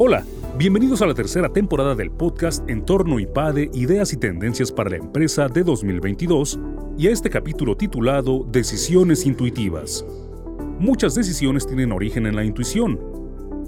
Hola, bienvenidos a la tercera temporada del podcast Entorno IPADE Ideas y Tendencias para la Empresa de 2022 y a este capítulo titulado Decisiones Intuitivas. Muchas decisiones tienen origen en la intuición.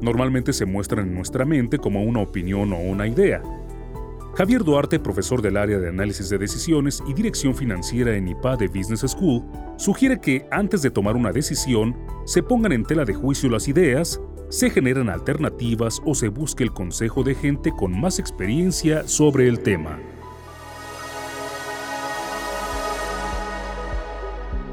Normalmente se muestran en nuestra mente como una opinión o una idea. Javier Duarte, profesor del área de análisis de decisiones y dirección financiera en IPADE Business School, sugiere que antes de tomar una decisión, se pongan en tela de juicio las ideas, se generan alternativas o se busque el consejo de gente con más experiencia sobre el tema.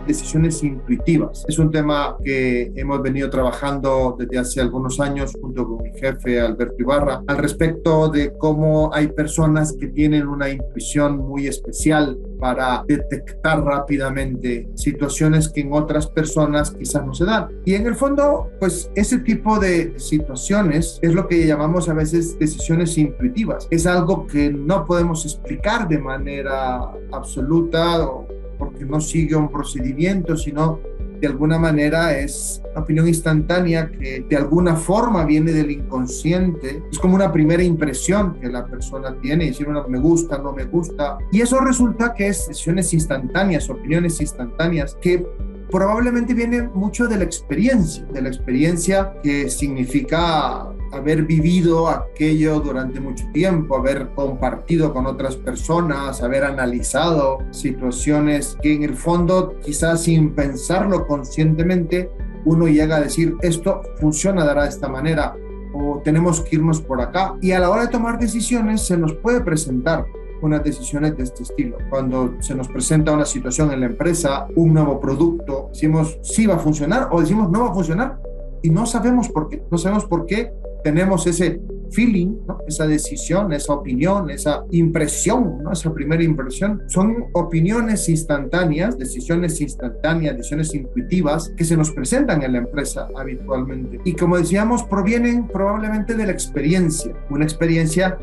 Decisiones intuitivas. Es un tema que hemos venido trabajando desde hace algunos años junto con mi jefe Alberto Ibarra al respecto de cómo hay personas que tienen una intuición muy especial para detectar rápidamente situaciones que en otras personas quizás no se dan. Y en el fondo, pues ese tipo de situaciones es lo que llamamos a veces decisiones intuitivas. Es algo que no podemos explicar de manera absoluta o porque no sigue un procedimiento, sino de alguna manera es una opinión instantánea que de alguna forma viene del inconsciente. Es como una primera impresión que la persona tiene, decir, bueno, me gusta, no me gusta. Y eso resulta que es decisiones instantáneas, opiniones instantáneas, que probablemente viene mucho de la experiencia, de la experiencia que significa haber vivido aquello durante mucho tiempo, haber compartido con otras personas, haber analizado situaciones que en el fondo quizás sin pensarlo conscientemente uno llega a decir esto funciona de esta manera o tenemos que irnos por acá y a la hora de tomar decisiones se nos puede presentar unas decisiones de este estilo. Cuando se nos presenta una situación en la empresa, un nuevo producto, decimos sí va a funcionar o decimos no va a funcionar y no sabemos por qué. No sabemos por qué tenemos ese feeling, esa decisión, esa opinión, esa impresión, esa primera impresión, son opiniones instantáneas, decisiones instantáneas, decisiones intuitivas que se nos presentan en la empresa habitualmente. Y como decíamos, provienen probablemente de la experiencia, una experiencia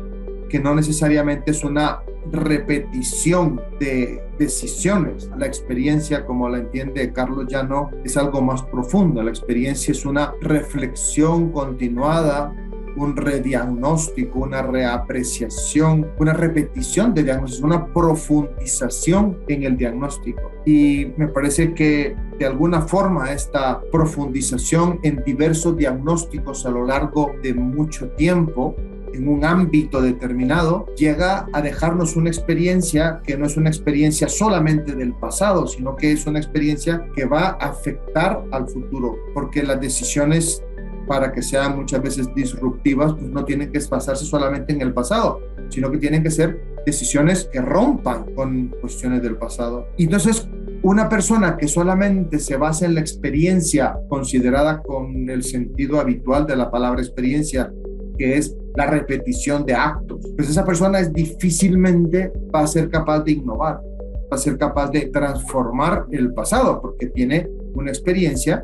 que no necesariamente es una repetición de decisiones. La experiencia, como la entiende Carlos Llano, es algo más profundo. La experiencia es una reflexión continuada, un rediagnóstico, una reapreciación, una repetición de diagnóstico, una profundización en el diagnóstico. Y me parece que de alguna forma esta profundización en diversos diagnósticos a lo largo de mucho tiempo en un ámbito determinado, llega a dejarnos una experiencia que no es una experiencia solamente del pasado, sino que es una experiencia que va a afectar al futuro, porque las decisiones para que sean muchas veces disruptivas, pues no tienen que basarse solamente en el pasado, sino que tienen que ser decisiones que rompan con cuestiones del pasado. Entonces, una persona que solamente se basa en la experiencia considerada con el sentido habitual de la palabra experiencia, que es la repetición de actos. Pues esa persona es difícilmente va a ser capaz de innovar, va a ser capaz de transformar el pasado, porque tiene una experiencia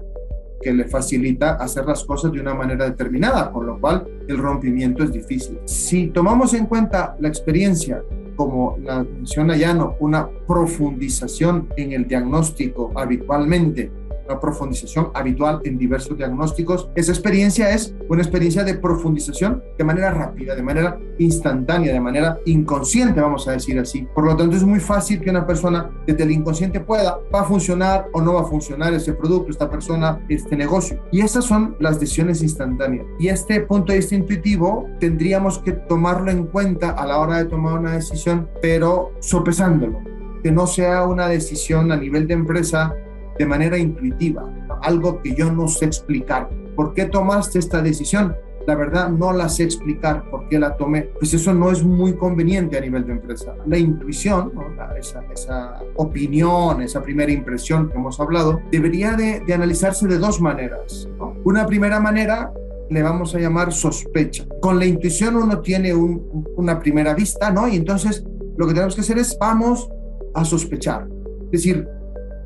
que le facilita hacer las cosas de una manera determinada, con lo cual el rompimiento es difícil. Si tomamos en cuenta la experiencia como la menciona Llano, una profundización en el diagnóstico habitualmente una profundización habitual en diversos diagnósticos. Esa experiencia es una experiencia de profundización de manera rápida, de manera instantánea, de manera inconsciente, vamos a decir así. Por lo tanto, es muy fácil que una persona desde el inconsciente pueda, va a funcionar o no va a funcionar ese producto, esta persona, este negocio. Y esas son las decisiones instantáneas. Y este punto de vista intuitivo tendríamos que tomarlo en cuenta a la hora de tomar una decisión, pero sopesándolo que no sea una decisión a nivel de empresa de manera intuitiva, algo que yo no sé explicar. ¿Por qué tomaste esta decisión? La verdad no la sé explicar por qué la tomé. Pues eso no es muy conveniente a nivel de empresa. La intuición, esa, opinión, esa primera impresión que hemos hablado, debería de, analizarse de dos maneras. Una primera manera le vamos a llamar sospecha. Con la intuición uno tiene una primera vista, ¿no? Y entonces lo que tenemos que hacer es vamos a sospechar. Es decir,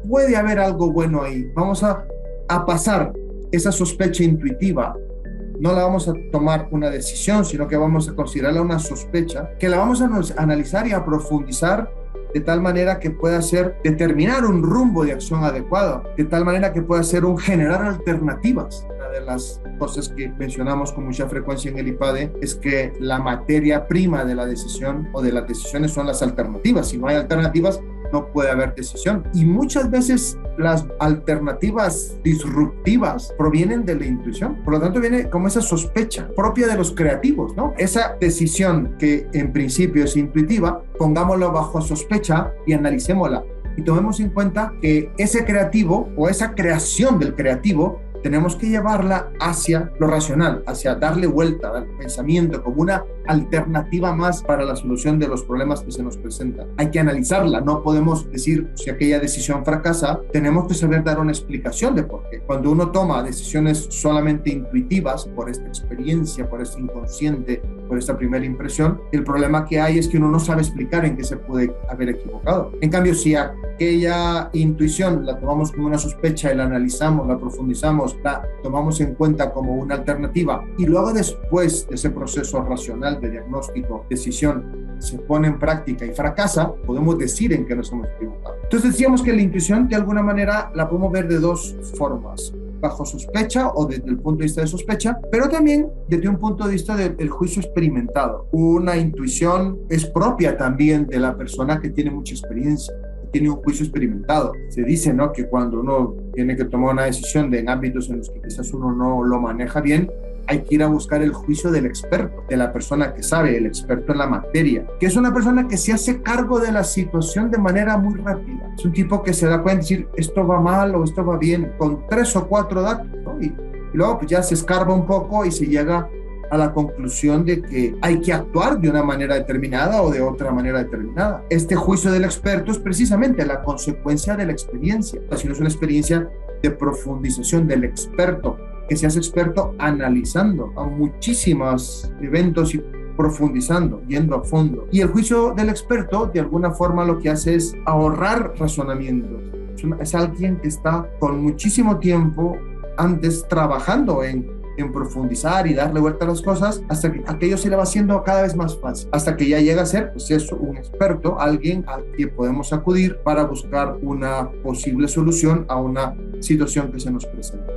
puede haber algo bueno ahí. Vamos a, a pasar esa sospecha intuitiva. No la vamos a tomar una decisión, sino que vamos a considerarla una sospecha, que la vamos a analizar y a profundizar de tal manera que pueda ser determinar un rumbo de acción adecuado, de tal manera que pueda ser un generar alternativas una de las cosas que mencionamos con mucha frecuencia en el IPADE es que la materia prima de la decisión o de las decisiones son las alternativas. Si no hay alternativas, no puede haber decisión. Y muchas veces las alternativas disruptivas provienen de la intuición. Por lo tanto, viene como esa sospecha propia de los creativos, ¿no? Esa decisión que en principio es intuitiva, pongámosla bajo sospecha y analicémosla. Y tomemos en cuenta que ese creativo o esa creación del creativo tenemos que llevarla hacia lo racional, hacia darle vuelta al pensamiento como una alternativa más para la solución de los problemas que se nos presentan. Hay que analizarla, no podemos decir si aquella decisión fracasa, tenemos que saber dar una explicación de por qué. Cuando uno toma decisiones solamente intuitivas por esta experiencia, por este inconsciente, por esta primera impresión, el problema que hay es que uno no sabe explicar en qué se puede haber equivocado. En cambio, si aquella intuición la tomamos como una sospecha y la analizamos, la profundizamos, la tomamos en cuenta como una alternativa y luego después de ese proceso racional de diagnóstico, decisión, se pone en práctica y fracasa, podemos decir en qué nos hemos equivocado. Entonces decíamos que la intuición de alguna manera la podemos ver de dos formas bajo sospecha o desde el punto de vista de sospecha, pero también desde un punto de vista del juicio experimentado. Una intuición es propia también de la persona que tiene mucha experiencia tiene un juicio experimentado. Se dice, ¿no? Que cuando uno tiene que tomar una decisión de en ámbitos en los que quizás uno no lo maneja bien, hay que ir a buscar el juicio del experto, de la persona que sabe, el experto en la materia, que es una persona que se hace cargo de la situación de manera muy rápida. Es un tipo que se da cuenta de decir, esto va mal o esto va bien, con tres o cuatro datos, ¿no? y, luego pues ya se escarba un poco y se llega a la conclusión de que hay que actuar de una manera determinada o de otra manera determinada. Este juicio del experto es precisamente la consecuencia de la experiencia, si no es una experiencia de profundización del experto, que se hace experto analizando a muchísimos eventos y profundizando, yendo a fondo. Y el juicio del experto, de alguna forma, lo que hace es ahorrar razonamientos. Es alguien que está con muchísimo tiempo antes trabajando en en profundizar y darle vuelta a las cosas hasta que aquello se le va haciendo cada vez más fácil, hasta que ya llega a ser pues un experto, alguien al que podemos acudir para buscar una posible solución a una situación que se nos presenta.